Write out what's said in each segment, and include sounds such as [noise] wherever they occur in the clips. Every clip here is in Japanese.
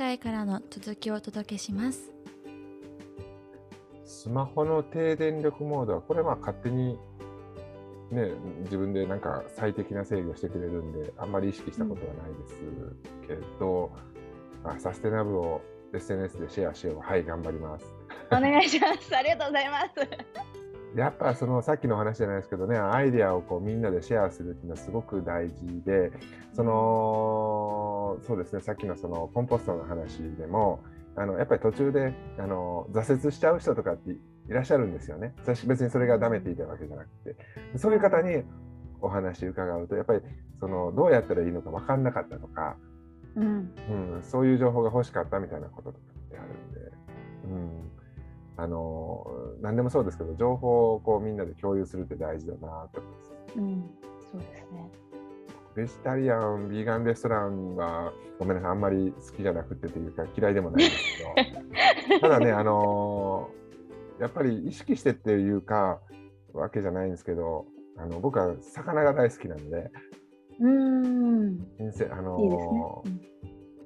会からの続きをお届けします。スマホの低電力モードは、これは勝手に、ね、自分でなんか最適な制御してくれるんで、あんまり意識したことはないですけど、あサステナブルを SNS でシェアしよう。はい、頑張ります。お願いします。ありがとうございます。[laughs] やっぱそのさっきの話じゃないですけどね、アイデアをこうみんなでシェアするっていうのはすごく大事で、そのそうですね、さっきのそのコンポストの話でも、あのやっぱり途中であの挫折しちゃう人とかっていらっしゃるんですよね。私別にそれがダメって言いたいわけじゃなくて、そういう方にお話伺うと、やっぱりそのどうやったらいいのか分かんなかったとか、うん。うん、そういう情報が欲しかったみたいなこととかってあるんで、うん、あの何でもそうですけど情報をこうみんなで共有するって大事だなと思います。うん。そうですね。ベジタリアン、ビーガンレストランはごめんなさいあんまり好きじゃなくてというか嫌いでもないんですけど [laughs] ただねあのやっぱり意識してっていうかわけじゃないんですけどあの僕は魚が大好きなんでうーん。新鮮あのいいですね。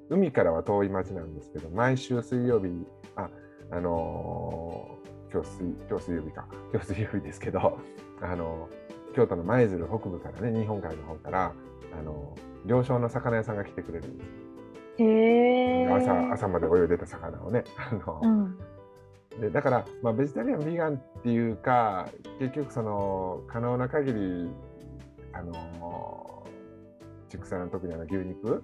海からは遠い町なんですけど、毎週水曜日、あ、あのー今日水、今日水曜日か、今日水曜日ですけど、あのー京都の舞鶴北部からね、日本海の方から、あのー行商の魚屋さんが来てくれるんです。へえ。朝朝まで泳いでた魚をね。あのうん。でだから、まあ、ベジタリアン、ビーガンっていうか、結局、その可能な限り、あのー畜産の特にあの牛肉、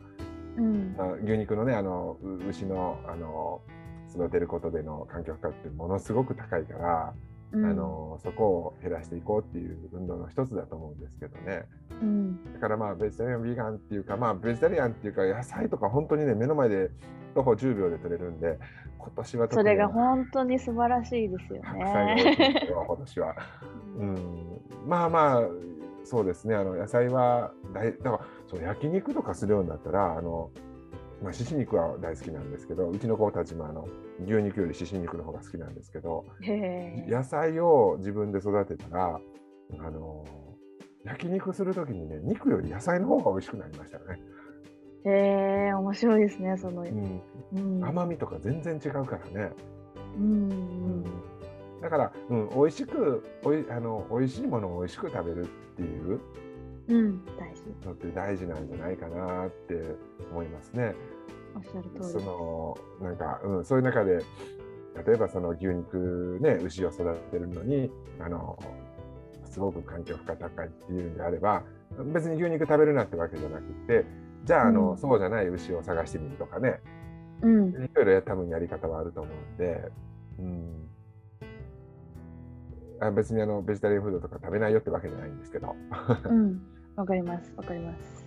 うん。あ牛肉のねあのう牛のあの育てることでの環境負荷ってものすごく高いから、うんあのそこを減らしていこうっていう運動の一つだと思うんですけどねうん。だからまあベジタリアンビーガンっていうかまあベジタリアンっていうか野菜とか本当にね目の前で徒歩10秒で取れるんで今年はそれが本当に素晴らしいですよね。よ今年は。うん、まあまあそうですねあの野菜は大だからそう焼肉とかするようになったらあの、まあ、獅子肉は大好きなんですけどうちの子たちもあの牛肉より獅子肉の方が好きなんですけど。野菜を自分で育てたらあの焼肉する時にね肉より野菜の方が美味しくなりましたね、へえ、面白いですね、その。うん、うん。甘みとか全然違うからね。ううんん。だから、うん、美味しくおいあの美味しいものを美味しく食べるっていううん。大事。のって大事なんじゃないかなって思いますね。おっしゃる通そり。のなんか、うん、そういう中で例えばその牛肉ね牛を育てるのにあのすごく環境負荷高いっていうんであれば別に牛肉食べるなってわけじゃなくてじゃああの、うんそうじゃない牛を探してみるとかねうん。いろいろ多分やり方はあると思うんで、うん、あ別にあのベジタリアンフードとか食べないよってわけじゃないんですけど。うん。[laughs] わかります。わかります。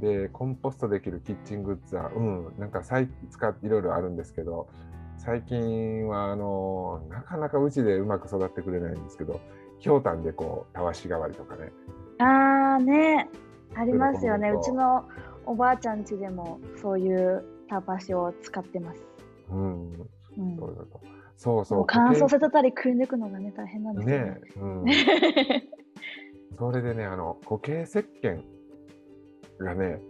で、コンポストできるキッチングッズは、うん、なんか最使っていろいろあるんですけど、最近はあのなかなかうちでうまく育ってくれないんですけど、ひょうたんでこう、たわし代わりとかね。ああね。ありますよね。そううちのおばあちゃん家でもそういうタパシを使ってます。うん、うん。そうだと。そうそう。乾燥固させたりくり抜くのがね大変なんですよ形ね。うん。[laughs] それでね、あの固形石鹸がね、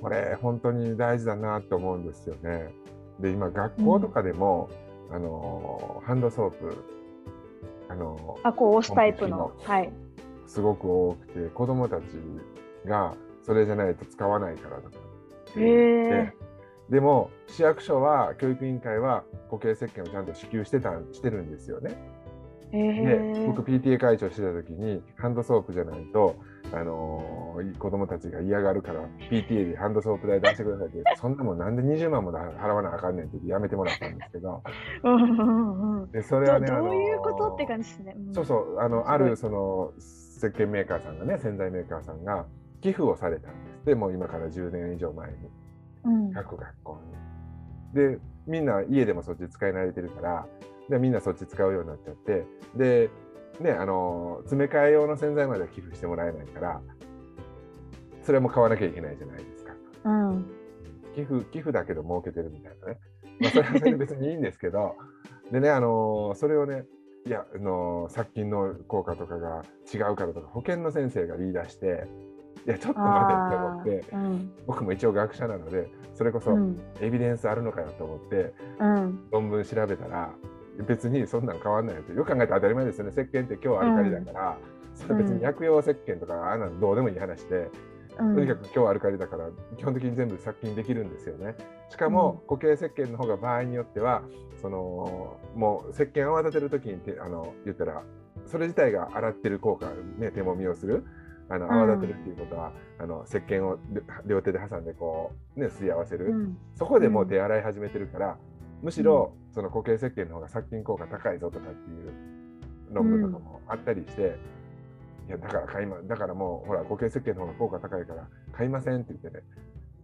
これ本当に大事だなと思うんですよね。で、今学校とかでも、あのハンドソープ、あのあこう押すタイプの。はい。すごく多くて、子供たちがそれじゃないと使わないからとかえ。でも市役所は教育委員会は固形石鹸をちゃんと支給してたしてるんですよね。へでえ。僕 PTA 会長してた時にハンドソープじゃないと、あのー子供たちが嫌がるから PTA でハンドソープ代出してくださいってそんなもんなんで20万も払わなあかんねんってやめてもらったんですけどうん。でそれどはねどういうことあのーって感じですね。んそうそうあのあるその石鹸メーカーさんがね洗剤メーカーさんが寄付をされたんですでもう今から10年以上前にうん。各学校に。でみんな家でもそっち使い慣れてるからでみんなそっち使うようになっちゃってでねあの詰め替え用の洗剤までは寄付してもらえないからそれも買わなきゃいけないじゃないですか。うん。寄付寄付だけど儲けてるみたいなね、まあ、それはそれで別にいいんですけど [laughs] でねあのそれをねいやあの殺菌の効果とかが違うからとか保健の先生が言い出していやちょっと待てって思ってうん。僕も一応学者なのでそれこそうん。エビデンスあるのかよと思ってうん。論文調べたら別にそんなん変わんないよって。よく考えたら当たり前ですよね。石鹸って今日アルカリだから、それ別に薬用石鹸とかあんなのどうでもいい話で、うん。とにかく今日アルカリだから基本的に全部殺菌できるんですよね。しかも固形石鹸の方が場合によってはそのもう石鹸泡立てる時にてあの言ったらそれ自体が洗ってる効果ね手もみをするあのうん。泡立てるっていうことは、あの石鹸を両両手で挟んでこうね吸い合わせる、うん。そこでもう手洗い始めてるから、むしろその固形石鹸の方が殺菌効果高いぞとかっていう論文とかもあったりして、いやだから買いまだからもうほら固形石鹸の方が効果高いから買いませんって言ってね、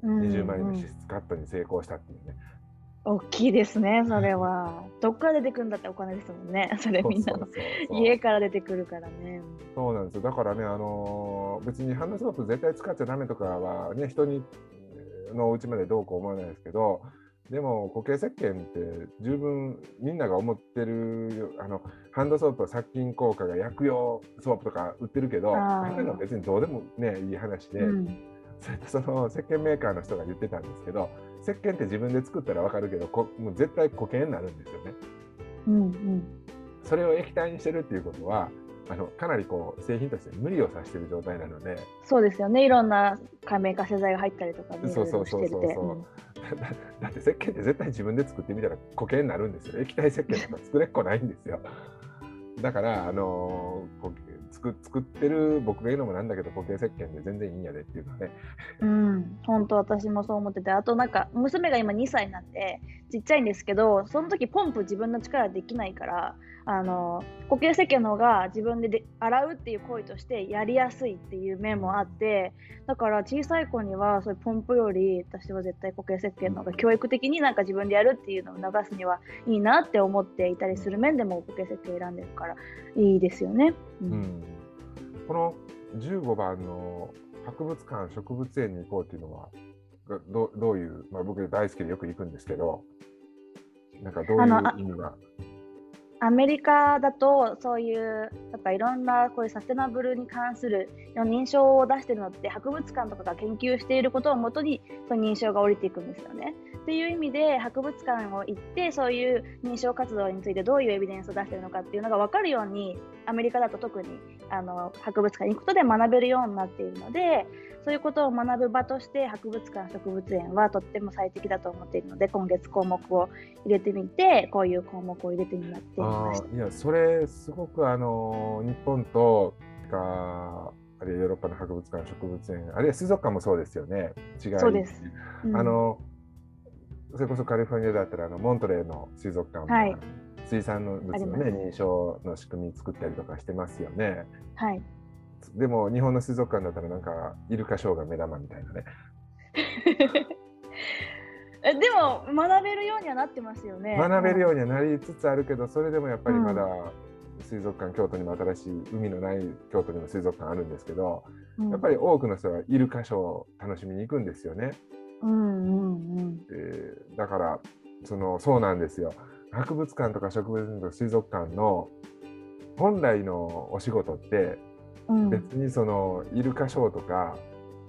うん20万円のうん支出カットに成功したっていうね。大きいですね、[laughs] それは。どっから出てくるんだってお金ですもんね、[laughs] それみんなの家から出てくるからね。そうなんですよだからね、あのー別にハンドソープ絶対使っちゃダメとかはね人にのお家までどうこう思わないですけどでも固形石鹸って十分みんなが思ってるあのハンドソープは殺菌効果が薬用ソープとか売ってるけどあんなの別にどうでもねいい話で、うん。それとその石鹸メーカーの人が言ってたんですけど石鹸って自分で作ったら分かるけどこもう絶対固形になるんですよね。うんうん。それを液体にしてるっていうことはあのかなりこう製品として無理をさせてる状態なので。そうですよね、いろんな加盟化製剤が入ったりとかね、そうそうそうそう。そうだだって石鹸って絶対自分で作ってみたら固形になるんですよ。液体石鹸とか作れっこないんですよ。だからあのーこ作作ってる僕が言うのもなんだけど固形石鹸で全然いいんやでっていうのはね。うん、本当私もそう思ってて、あとなんか娘が今2歳になってちっちゃいんですけど、その時ポンプ自分の力できないから、あの固形石鹸の方が自分でで洗うっていう行為としてやりやすいっていう面もあって、だから小さい子にはそういうポンプより私は絶対固形石鹸の方が教育的になんか自分でやるっていうのを促すにはいいなって思っていたりする面でも固形石鹸選んでるからいいですよね。ううん。んこの15番の博物館植物園に行こうっていうのはがどどういう、まあ、僕大好きでよく行くんですけどなんかどういう意味が？アメリカだとそういうなんかいろんなこういうサステナブルに関する認証を出してるのって博物館とかが研究していることをもとにその認証が降りていくんですよね。っていう意味で博物館を行ってそういう認証活動についてどういうエビデンスを出してるのかっていうのが分かるようにアメリカだと特にあの博物館に行くことで学べるようになっているのでそういうことを学ぶ場として博物館植物園はとっても最適だと思っているので今月項目を入れてみてこういう項目を入れてみました。いやそれすごくあの日本とかあるいはヨーロッパの博物館植物園あるいは水族館もそうですよね違いそうですうんあのそれこそカリフォルニアだったらあのモントレーの水族館も、はい水産の物のね認証の仕組み作ったりとかしてますよね。はい。でも日本の水族館だったらなんかイルカショーが目玉みたいなね。[laughs] えでも学べるようにはなってますよね。学べるよううにはなりつつあるけどそれでもやっぱりまだ水族館、京都にも新しい海のない京都にも水族館あるんですけど、ん。やっぱり多くの人はイルカショーを楽しみに行くんですよね。うんうんうん。えーだからそのそうなんですよ博物館とか植物園とか水族館の本来のお仕事ってうん別にそのイルカショーとか、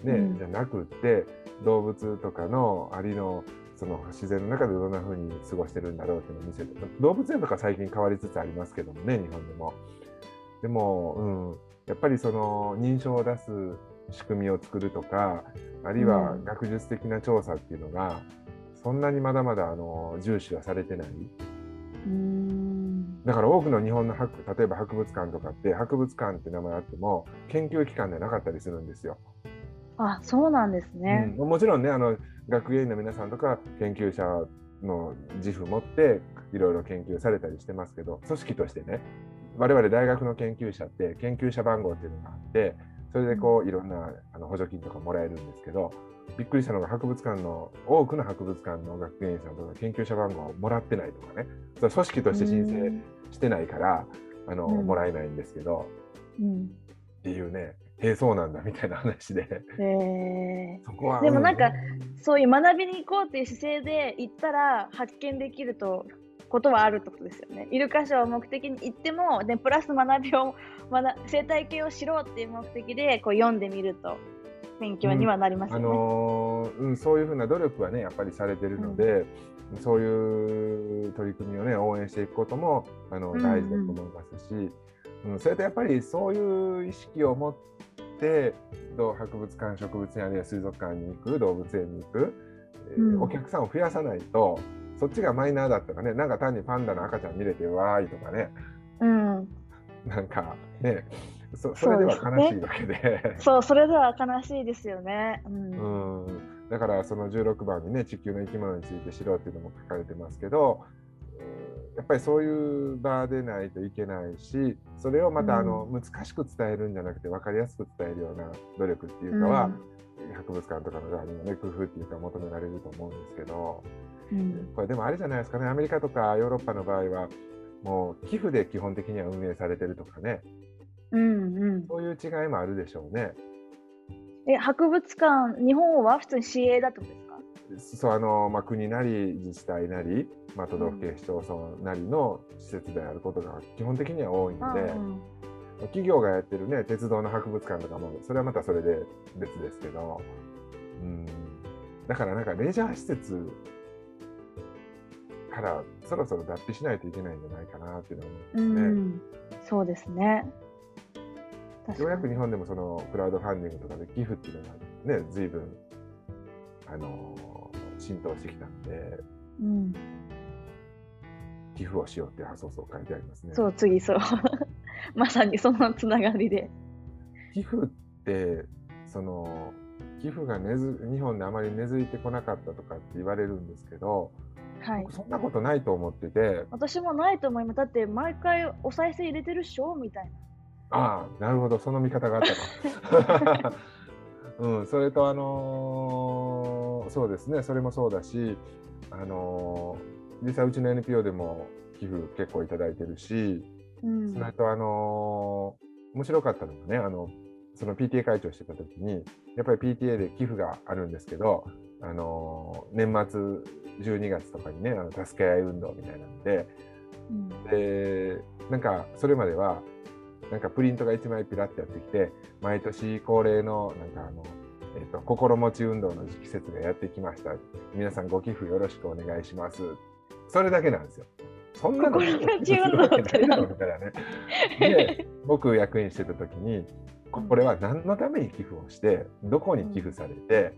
ねうんじゃなくって動物とかのアリのその自然の中でどんな風に過ごしてるんだろうっていうのを見せて動物園とか最近変わりつつありますけどもね日本でも。でも、うん、やっぱりその認証を出す仕組みを作るとかあるいはうん学術的な調査っていうのが、そんなにまだまだあの重視はされてない。うん。だから多くの日本の博例えば博物館とかって博物館って名前あっても研究機関でなかったりするんですよ。あ、そうなんですね。うんもちろんねあの学芸員の皆さんとか研究者の自負持っていろいろ研究されたりしてますけど組織としてね我々大学の研究者って研究者番号っていうのがあってそれでこういろんなあの補助金とかもらえるんですけどびっくりしたのが博物館の多くの博物館の学芸員さんとか研究者番号をもらってないとかね組織として申請してないからあの、うんもらえないんですけどうん。っていうねへえそうなんだみたいな話でへえ。そこはでもなんかうんそういう学びに行こうっていう姿勢で行ったら発見できるとことはあるってことですよね。イルカショーを目的に行っても、でプラス学びを学生態系を知ろうっていう目的でこう読んでみると勉強にはなりますよあね。のーうん、そういうふうな努力はねやっぱりされてるので、そういう取り組みをね応援していくこともあのうんうん。大事だと思いますし、うんそれとやっぱりそういう意識を持ってどう博物館植物園あるいは水族館に行く動物園に行く、えーうん。お客さんを増やさないとそっちがマイナーだったらねなんか単にパンダの赤ちゃん見れてわーいとかね。うん、なんかねそそれでは悲しいわけで。そう、それでは悲しいですよね。うん。うん、だからその16番にね地球の生き物について知ろうっていうのも書かれてますけど、うんやっぱりそういう場でないといけないしそれをまたあの、難しく伝えるんじゃなくて分かりやすく伝えるような努力っていうかは、博物館とかの側にもね工夫っていうか求められると思うんですけどうん、これでもあれじゃないですかね。アメリカとかヨーロッパの場合はもう寄付で基本的には運営されてるとかねうん、うん。そういう違いもあるでしょうね。え、博物館、日本は普通に市営だってことですか？そうあのまあ、国なり自治体なり、まあ、都道府県市町村なりの施設であることが基本的には多いので、うん企業がやってる、ね、鉄道の博物館とかもそれはまたそれで別ですけど、うん、だからなんかレジャー施設からそろそろ脱皮しないといけないんじゃないかなっていうのは思ういますね。ん、そうですね。ようやく日本でもそのクラウドファンディングとかで寄付っていうのがね随分あの浸透してきたのでうん、寄付をしようっていう発想を書いてありますね。そう、次そう。[laughs] まさにそのつながりで。寄付ってその寄付が根づ日本であまり根付いてこなかったとかって言われるんですけど、はい僕。そんなことないと思ってて私もないと思います。だって毎回お賽銭入れてるっしょ？みたいな。ああなるほど。その見方があったか。うん、それとあのーそうですね。それもそうだし、あのー実際うちの NPO でも寄付結構いただいてるし、うん。それとあのー面白かったのがねあのその PTA 会長してた時にやっぱり PTA で寄付があるんですけど、あのー年末12月とかにねあの助け合い運動みたいなんでうん。でなんかそれまではなんかプリントが1枚ピラッてやってきて毎年恒例のなんかあの、えっと心持ち運動の季節がやってきました。皆さんご寄付よろしくお願いします。それだけなんですよ。そんなの心持ち運動ってね [laughs] で僕役員してた時にここれは何のために寄付をしてどこに寄付されて、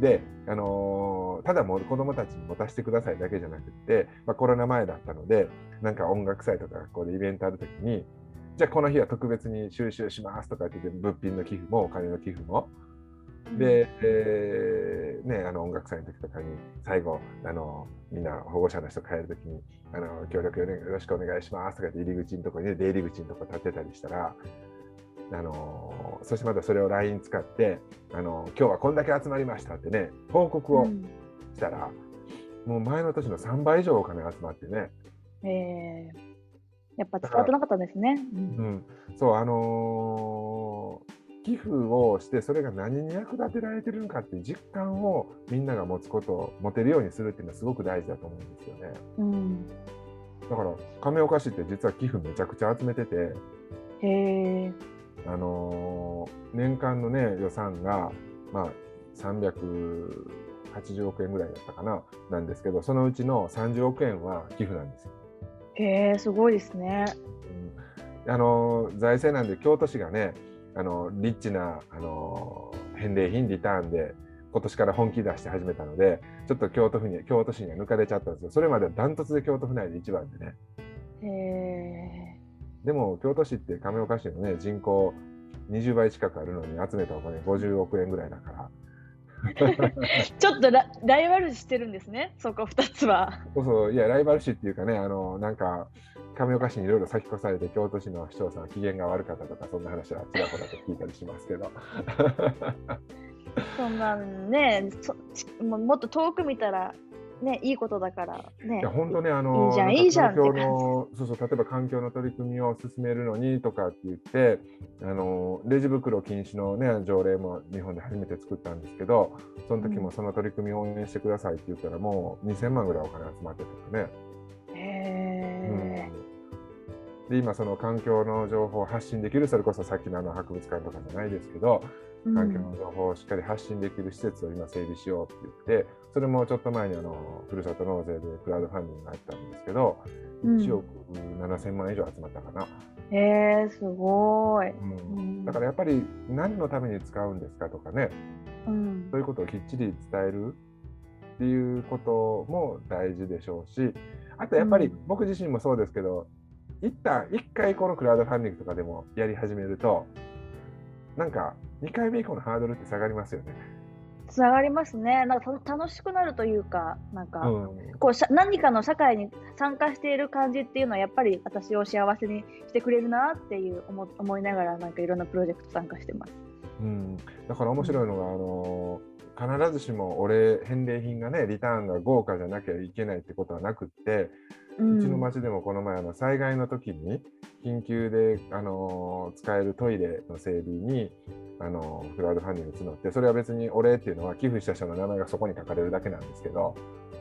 で、あのーただもう子どもたちに持たせてくださいだけじゃなくって、まあ、コロナ前だったのでなんか音楽祭とか学校でイベントある時にじゃあこの日は特別に収集しますとかって言って物品の寄付もお金の寄付も。で、えーね、あの音楽祭の時とかに最後あのみんな保護者の人帰る時にあの協力よろしくお願いしますとかって入り口のところに、ね、出入り口のところ立ってたりしたらあのそしてまたそれを LINE 使ってあの今日はこんだけ集まりましたってね報告をうん。したら、もう前の年の3倍以上お金集まってね、えーやっぱ伝わってなかったんですね。うんうん、そうあのー寄付をしてそれが何に役立てられてるのかっていう実感をみんなが持つことを持てるようにするっていうのはすごく大事だと思うんですよね。うん、だから亀岡市って実は寄付めちゃくちゃ集めてて、へえ、あのー年間のね予算がまあ380億円ぐらいだったかななんですけどそのうちの30億円は寄付なんですよ。へえ、すごいですね。うん。あの財政なんで京都市がねあのリッチなあの返礼品リターンで今年から本気出して始めたのでちょっと京都府に京都市には抜かれちゃったんですよ。それまではダントツで京都府内で一番でね。へえ、でも京都市って亀岡市のね人口20倍近くあるのに集めたお金50億円ぐらいだからちょっとラライバル視してるんですね、そこ2つは。そうそう。いやライバル視っていうかねあのなんか亀岡市にいろいろ先越されて京都市の市長さんは機嫌が悪かったとかそんな話はちらほらと聞いたりしますけど。[laughs] そんなんね、そもっと遠く見たら、ね、いいことだからねいや。本当ねあのいいじゃんいいじゃんのそうそう例えば環境の取り組みを進めるのにとかって言ってあのレジ袋禁止のね条例も日本で初めて作ったんですけどその時もその取り組みを応援してくださいって言ったらもう2000万ぐらいお金集まってたね。へえ、で今その環境の情報を発信できるそれこそさっきのあの博物館とかじゃないですけどうん環境の情報をしっかり発信できる施設を今整備しようって言って、それもちょっと前にあのふるさと納税でクラウドファンディングがあったんですけど、うん。1億7000万以上集まったかな。へえすごい。うん。うん。だからやっぱり何のために使うんですかとかね、うん。そういうことをきっちり伝えるっていうことも大事でしょうし、あとやっぱりうん。僕自身もそうですけど、一旦一回このクラウドファンディングとかでもやり始めると、なんか2回目以降のハードルって下がりますよね。つながりますね。なんかた楽しくなるというか、なんか、うんこう何かの社会に参加している感じっていうのはやっぱり私を幸せにしてくれるなっていう思思いながらなんかいろんなプロジェクト参加してます。うん、だから面白いのが、あの必ずしも俺返礼品がねリターンが豪華じゃなきゃいけないってことはなくって、ううちの町でもこの前あの災害の時に緊急で、あの使えるトイレの整備に、あのクラウドファンディング募ってそれは別にお礼っていうのは寄付した人の名前がそこに書かれるだけなんですけど、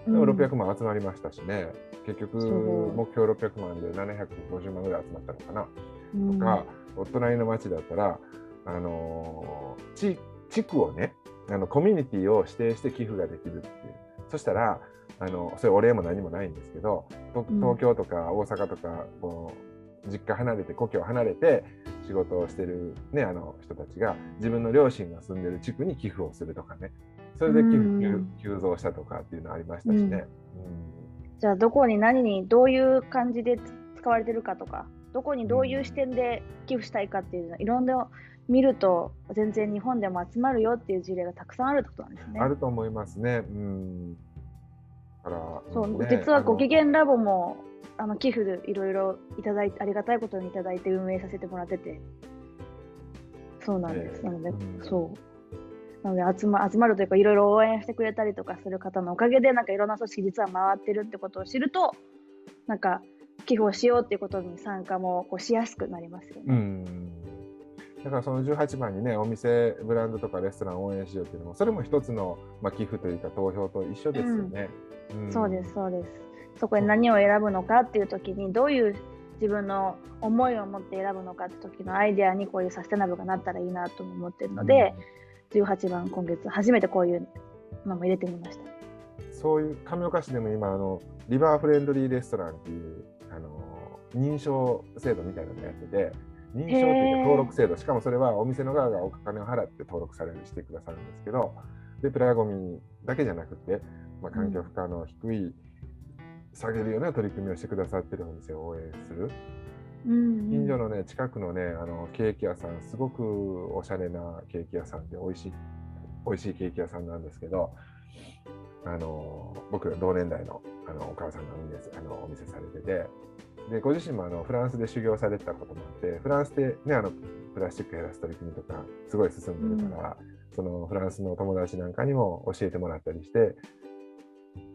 でも600万集まりましたしね。結局目標600万で750万ぐらい集まったのかな。うん。とか、お隣の町だったら、あのー地地区をねあのコミュニティを指定して寄付ができるっていう。そしたらあのそれお礼も何もないんですけど東京とか大阪とかこう実家離れて故郷離れて仕事をしてる、ね、あの人たちが自分の両親が住んでる地区に寄付をするとかねそれで寄付うん急急増したとかっていうのありましたしね。じゃあどこに何にどういう感じで使われてるかとかどこにどういう視点で寄付したいかっていうのいろんな見ると全然日本でも集まるよっていう事例がたくさんあるってことなんですね。あると思いますね。うんだからそう、んね実はご機嫌ラボもあの寄付でいろいろいただいてありがたいことにいただいて運営させてもらってて。そうなんです、ええ。なので、うん。そう。なので集ま集まるというかいろいろ応援してくれたりとかする方のおかげでなんかいろんな組織実は回ってるってことを知るとなんか寄付をしようっていうことに参加もこうしやすくなりますよね。うんだからその18番にね、お店、ブランドとかレストランを応援しようっていうのも、それも一つの、まあ、寄付というか投票と一緒ですよね。んそうです、そうです。そこに何を選ぶのかっていう時にどういう自分の思いを持って選ぶのかって時のアイデアにこういうサステナブルがなったらいいなとも思ってるので、18番今月初めてこういうのも入れてみました。うんそういう亀岡市でも今あの、リバーフレンドリーレストランっていうあの認証制度みたいなのをやってて、認証っていうか登録制度、しかもそれはお店の側がお金を払って登録されるしてくださるんですけど、でプラゴミだけじゃなくて、まあ、環境負荷の低い、下げるような取り組みをしてくださってるお店を応援する。うん近所のね、近くのね、あのケーキ屋さん、すごくおしゃれなケーキ屋さんで、美味しい、美味しいケーキ屋さんなんですけど、あの僕ら同年代のあのお母さんがお店あのお店されてて、でご自身もあのフランスで修行されてたこともあって、フランスで、ね、あのプラスチック減らす取り組みとか、すごい進んでるから、そのフランスの友達なんかにも教えてもらったりして、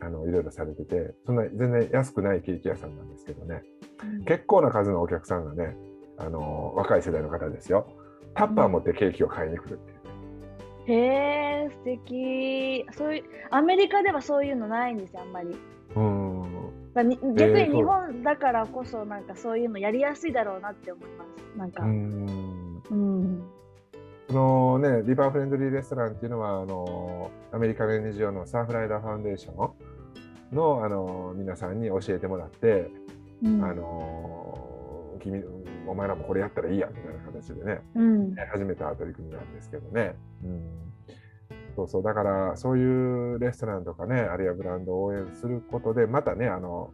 あのいろいろされてて、そんな全然安くないケーキ屋さんなんですけどね。結構な数のお客さんがね、あの若い世代の方ですよ、タッパー持ってケーキを買いに来るっていう。へえ素敵そういうアメリカではそういうのないんですよあんまり。うん逆えーに日本だからこそなんかそういうのやりやすいだろうなって思います。なんか、うん。うん、そのね、リバーフレンドリーレストランっていうのは、あのアメリカの NGO のサーフライダーファウンデーションの、あの皆さんに教えてもらって、うん。あの君、お前らもこれやったらいいやみたいな形でね、うん。始めた取り組みなんですけどね。うんそうそう、だからそういうレストランとかね、あるいはブランドを応援することで、またね、あの、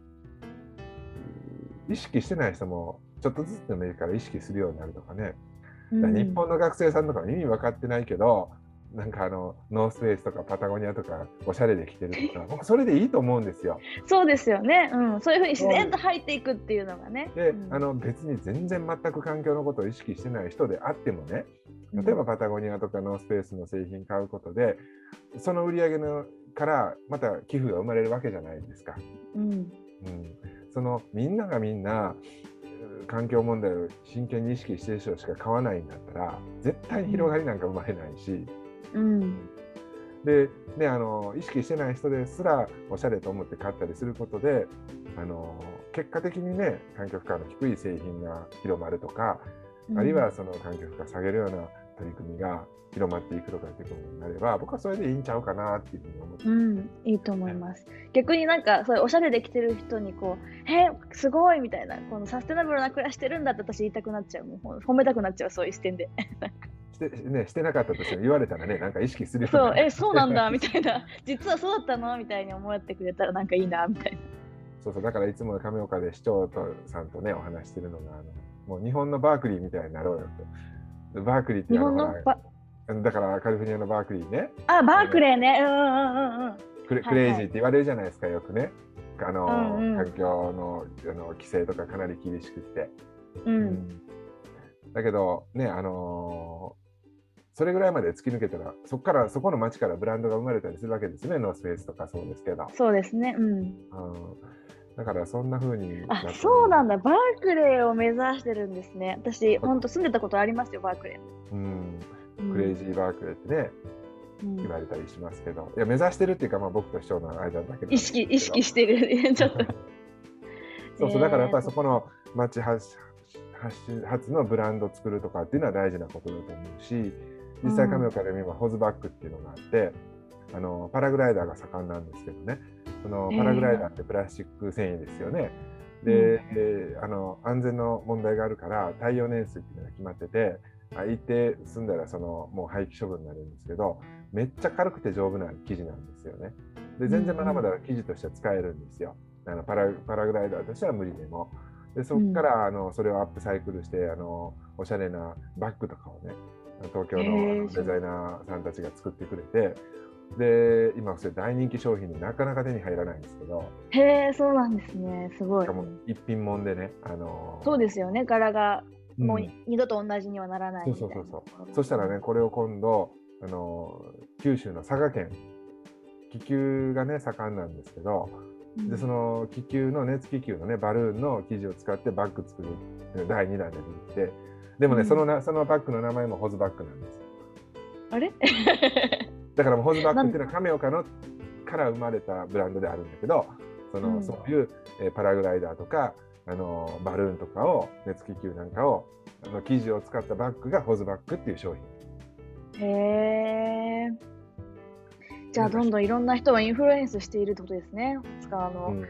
意識してない人も、ちょっとずつでもいいから意識するようになるとかね。だから日本の学生さんとかは意味分かってないけど、なんかあの、ノースフェイスとかパタゴニアとか、おしゃれで着てるとか、[laughs] 僕それでいいと思うんですよ。そうですよね、うん、そういうふうに自然と入っていくっていうのがね。で、うんあの別に全然全く環境のことを意識してない人であってもね、例えばパタゴニアとかノースペースの製品買うことで、その売り上げのからまた寄付が生まれるわけじゃないですか。うん。うん、そのみんながみんなう環境問題を真剣に意識してる人しか買わないんだったら絶対に広がりなんか生まれないし、うん。でね、あの意識してない人ですらおしゃれと思って買ったりすることであの結果的にね環境負荷の低い製品が広まるとか、あるいはその環境負荷下げるような取り組みが広まっていくとかっていうことになれば僕はそれでいいんちゃうかなっていうふうに思って、うん、いいと思います。逆になんか、そういうおしゃれできてる人にこう、えすごいみたいな、このサステナブルな暮らしてるんだって私言いたくなっちゃう。もう褒めたくなっちゃう、そういう視点で。してね、してなかったとしても言われたらねなんか意識するよそう、ねえ、そうなんだみたいな、実はそうだったの？みたいに思ってくれたらなんかいいなみたいな。そうそうだからいつも亀岡で市長とさんとねお話してるのがあのもう日本のバークリーみたいになろうよとバークリーって日本のだからカリフォルニアのバークリーねあ、バークレーね。うんうんうんうん。クレはいクレイジーって言われるじゃないですかよくねあの、うんうん環境のあの規制とかかなり厳しくって、うん、だけどねあのーそれぐらいまで突き抜けたらそこからそこの町からブランドが生まれたりするわけですねノースフェイスとかそうですけど、そうですね。うん。うん、だからそんな風にあ、そうなんだ。バークレーを目指してるんですね。私、本当住んでたことありますよ、バークレうん、ー。クレイジーバークレーってねうん言われたりしますけどいや目指してるっていうか、まあ、僕と市長の間だけど意識、意識してる。[laughs] ちょっと。[laughs] そうそうだからやっぱりえーそこの町発発のブランドを作るとかっていうのは大事なことだと思うし実際亀岡でも今ホズバックっていうのがあって、あのパラグライダーが盛んなんですけどねそのパラグライダーってプラスチック繊維ですよね。で、えーあの安全の問題があるから耐用年数っていうのが決まっててあ一定済んだらそのもう廃棄処分になるんですけどめっちゃ軽くて丈夫な生地なんですよね。で全然まだまだ生地としては使えるんですよ。あのパラパラグライダーとしては無理でも。でそこからあのそれをアップサイクルしてあのおしゃれなバッグとかをね東京のデザイナーさんたちが作ってくれてで今それ大人気商品になかなか手に入らないんですけどへえ、そうなんですね。すごいしか。も一品もんでねあのそうですよね。柄がうんもう二度と同じにはならないみたいな。そうそうそうそしたらね、これを今度、あの九州の佐賀県、気球がね、盛んなんですけど、うんでその気球の熱気球のね、バルーンの生地を使ってバッグ作る第2弾で出てきて、でもね、うんそのなそのバッグの名前もホズバッグなんですよ。あれ？だからホズバッグっていうのは亀岡のから生まれたブランドであるんだけど、そのうんそういう、えーパラグライダーとか、あのバルーンとかを、熱気球なんかを、あの生地を使ったバッグがホズバッグっていう商品。へえ。じゃあどんどんいろんな人をインフルエンスしているってことですね。使うあの、うんね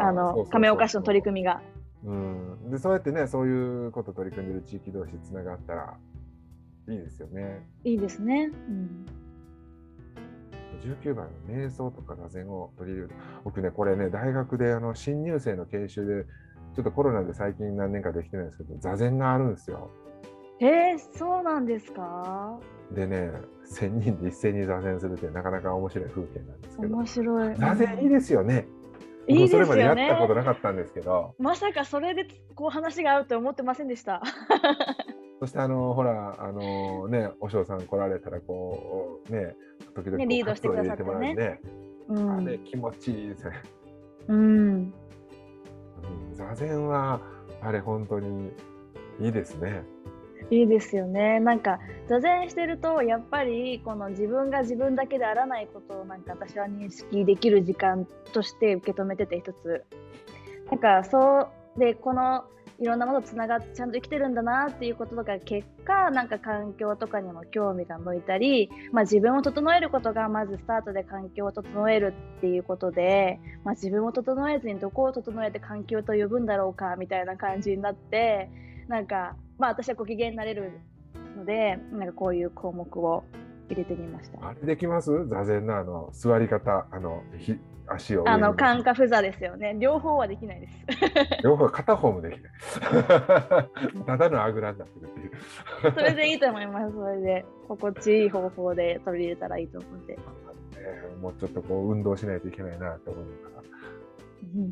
あの亀岡市の取り組みが。うん、でそうやってねそういうこと取り組んでる地域同士つながったらいいですよね。いいですね。うん。19番の瞑想とか座禅を取り入れる僕ねこれね大学であの新入生の研修でちょっとコロナで最近何年かできてないんですけど座禅があるんですよ。へえ、そうなんですか？でね1000人で一斉に座禅するってなかなか面白い風景なんですけど面白い。座禅いいですよね。いいですよね僕それまでやったことなかったんですけど。まさかそれでこう話が合うと思ってませんでした。そしてあのほらあのねお嬢さん来られたらこうね時々こうねリードしてくださってねね、うん。あれ気持ちいいですね、うん。うん、座禅はあれ本当にいいですねいいですよね。なんか座禅してるとやっぱりこの自分が自分だけであらないことをなんか私は認識できる時間として受け止めてて一つ。なんかそうでこのいろんなものつながってちゃんと生きてるんだなっていうこととか結果なんか環境とかにも興味が向いたり、まあ、自分を整えることがまずスタートで環境を整えるっていうことで、まあ、自分を整えずにどこを整えて環境と呼ぶんだろうかみたいな感じになってなんかまあ私はご機嫌になれるのでなんかこういう項目を入れてみました。あれできます？座禅のあの座り方あのひ足をあの感覚座ですよね。両方はできないです。[laughs] [laughs] 両方片方もできないただのあぐらになってるっていうそれでいいと思います。それで心地いい方法で取り入れたらいいと思って。えーもうちょっとこう運動しないといけないなって思いながらうん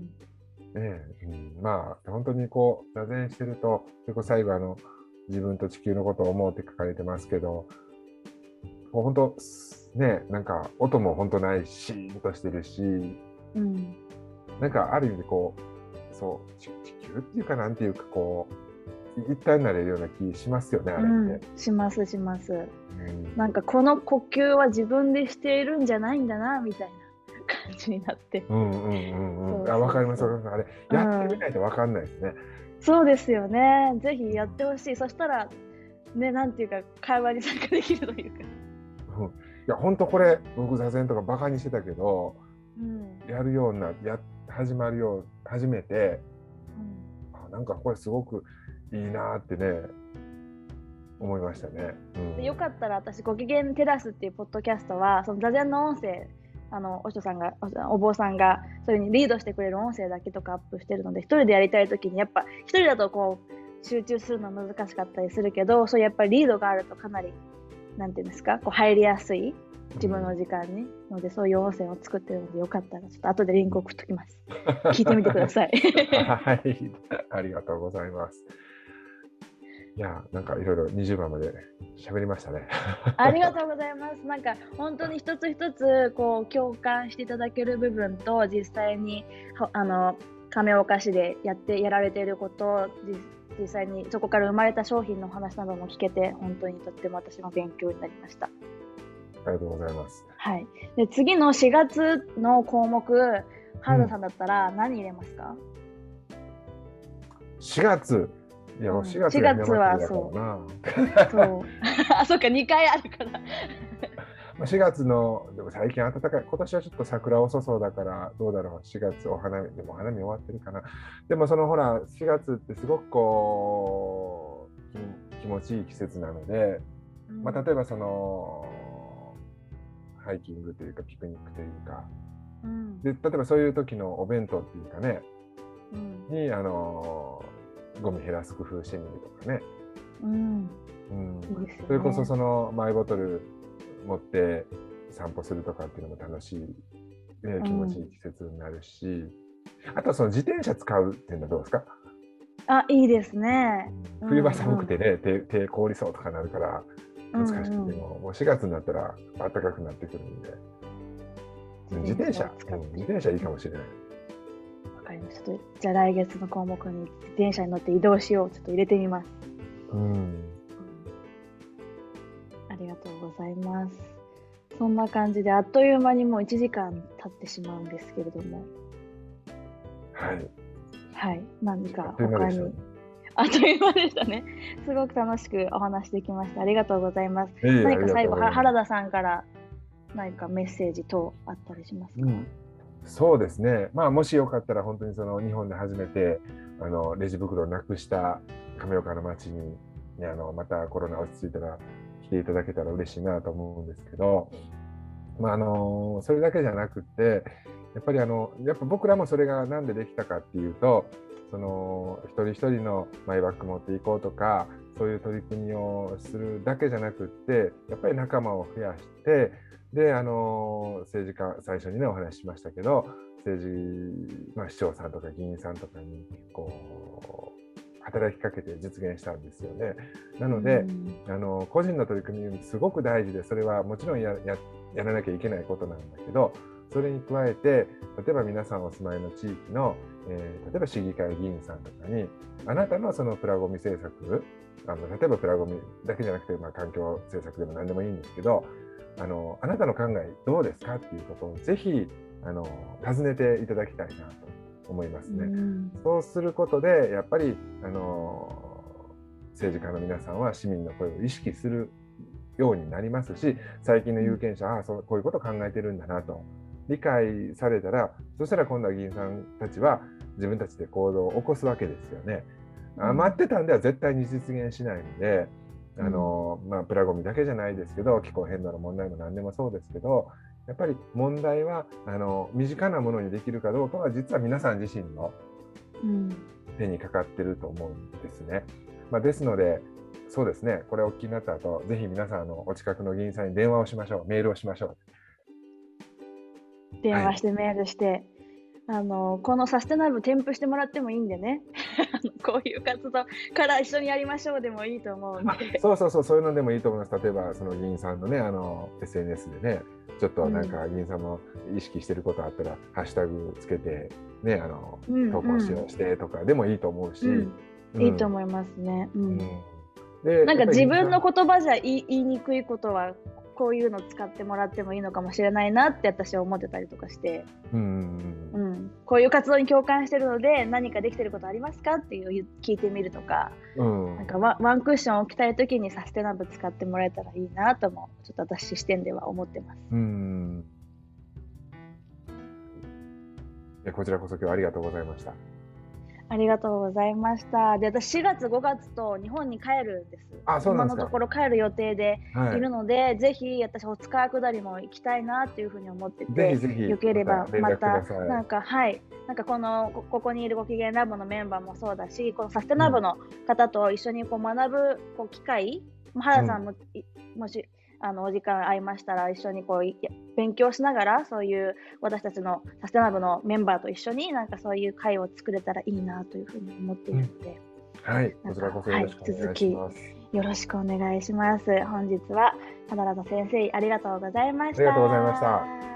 ねえうん、まあ本当にこう座禅してると結構最後あの自分と地球のことを思うって書かれてますけどこう本当ねなんか音も本当ないしシーンとしてるしうんなんかある意味でこうそう地地球っていうかなんていうかこう一体になれるような気しますよねあれって。うん、しますします。うんなんかこの呼吸は自分でしているんじゃないんだなみたいな感じになって。うんうんうんそううん。あ、わかります。あれ、うんやってみないとわかんないですね。そうですよね。ぜひやってほしい。そしたらねなんていうか会話に参加できるというか。うんいや本当これ僕座禅とかバカにしてたけどうん。やるようなや始まるよう始めてあなんかこれすごくいいなってね思いましたね。うん。でよかったら私、ご機嫌テラスっていうポッドキャストは、その座禅の音声、あのお人さんが、おお坊さんが、それにリードしてくれる音声だけとかアップしてるので、一人でやりたいときに、やっぱ一人だとこう、集中するの難しかったりするけど、そうやっぱりリードがあるとかなり、なんていうんですか、こう入りやすい、自分の時間に。ので、そういう音声を作ってるので、よかったら、ちょっと後でリンク送っときます。聞いてみてください。[laughs] はい、ありがとうございます。いや、なんかいろいろ20番まで喋りましたね。[laughs] ありがとうございます。なんか本当に一つ一つこう共感していただける部分と実際にはあの亀岡市でやってやられていること実実際にそこから生まれた商品の話なども聞けて本当にとっても私の勉強になりました。ありがとうございます。はい。で次の4月の項目原田さんだったら何入れますか？4月。いや、もう4月4月はそうな。[laughs] そう。[laughs] あ、そっか2回あるから。まあ4月の、でも最近暖かい、今年はちょっと桜遅そうだから、どうだろう、4月お花見、でもお花見終わってるかな。でもそのほら、4月ってすごくこう、気気持ちいい季節なので、まあ、例えばその、ハイキングというか、ピクニックというか、うん。で例えばそういう時のお弁当っていうかね、うん。に、あのゴミ減らす工夫してみるとかね。うん。うん。それこそそのマイボトル持って散歩するとかっていうのも楽しい、ね、気持ちいい季節になるし、あとはその自転車使うっていうのはどうですか、あ、いいですね。うん冬場寒くてね、手手凍りそうとかなるから難しくても、うんうんもう4月になったら暖かくなってくるんで、自転車、うん自転車いいかもしれない。わかりました。じゃあ来月の項目に自転車に乗って移動しよう。ちょっと入れてみます。うんありがとうございます。そんな感じであっという間にもう1時間経ってしまうんですけれども、はい。はい、何か他に。あっという間でしたね。すごく楽しくお話できました。ありがとうございます。いえいえ何か最後、原田さんから何かメッセージ等あったりしますか、うんそうですね、まあ、もしよかったら、本当にその日本で初めてあのレジ袋をなくした亀岡の町に、ね、あのまたコロナ落ち着いたら来ていただけたら嬉しいなと思うんですけど、まあ、あのそれだけじゃなくて、やっぱりあのやっぱ僕らもそれがなんでできたかっていうと、その一人一人のマイバッグ持っていこうとか、そういう取り組みをするだけじゃなくって、やっぱり仲間を増やして、で、あの政治家、最初にね、お話ししましたけど、政治、まあ、市長さんとか議員さんとかに、こう、働きかけて実現したんですよね。なので、うんあの個人の取り組みすごく大事でそれはもちろんやややらなきゃいけないことなんだけどそれに加えて例えば皆さんお住まいの地域の、えー例えば市議会議員さんとかにあなたのそのプラゴミ政策あの例えばプラゴミだけじゃなくて、まあ、環境政策でも何でもいいんですけどあのあなたの考えどうですかっていうことをぜひあの尋ねていただきたいなと思いますね。うんそうすることで、やっぱり、あの政治家の皆さんは市民の声を意識するようになりますし、最近の有権者は、あそうこういうことを考えてるんだなと理解されたら、そしたら今度は議員さんたちは自分たちで行動を起こすわけですよね。あうん待ってたんでは絶対に実現しないので、あのまあ、プラゴミだけじゃないですけど、気候変動の問題も何でもそうですけど、やっぱり問題はあの身近なものにできるかどうかは、実は皆さん自身のうん。手にかかってると思うんですね。まあ、ですので、そうですね、これお聞きになった後、ぜひ皆さんあの、お近くの議員さんに電話をしましょう、メールをしましょ電話してメールして、あのこのサステナブル添付してもらってもいいんでね。[laughs] こういう活動から一緒にやりましょうでもいいと思うんう。でそうそうそう、そういうのでもいいと思います。例えば、その議員さんのね、あの、SNS でね、ちょっとなんか議員さんも意識してることあったら、ハッシュタグつけて、ね、あの、うん投稿しようしてとかでもいいと思うし、うん。うん。いいと思いますね。うんなんか自分の言葉じゃ言い言いにくいことはこういうの使ってもらってもいいのかもしれないなって私は思ってたりとかして、うんうんうん、こういう活動に共感してるので何かできてることありますかっていう聞いてみるとか。うん。うんなんかワワンクッション置きたい時にサステナブル使ってもらえたらいいなともちょっと私視点では思ってます。うん。こちらこそ今日はありがとうございました。ありがとうございました。で、私4月5月と日本に帰るんです。あそうなんですか。今のところ帰る予定ではい。るので、ぜひ私お塚下りも行きたいなっていうふうに思ってて、ぜひぜひよければ連またなんかはい。なんかこのこここにいるご機嫌ラボのメンバーもそうだし、このサステナブの方と一緒にこう学ぶこう機会、まあ原さんも、いもしあのお時間合いましたら一緒にこうい勉強しながらそういう私たちのサステナブのメンバーと一緒になんかそういう会を作れたらいいなというふうに思っているので、はい、こちらこそよろしくお願いします。よろしくお願いします。本日は花田先生ありがとうございました。ありがとうございました。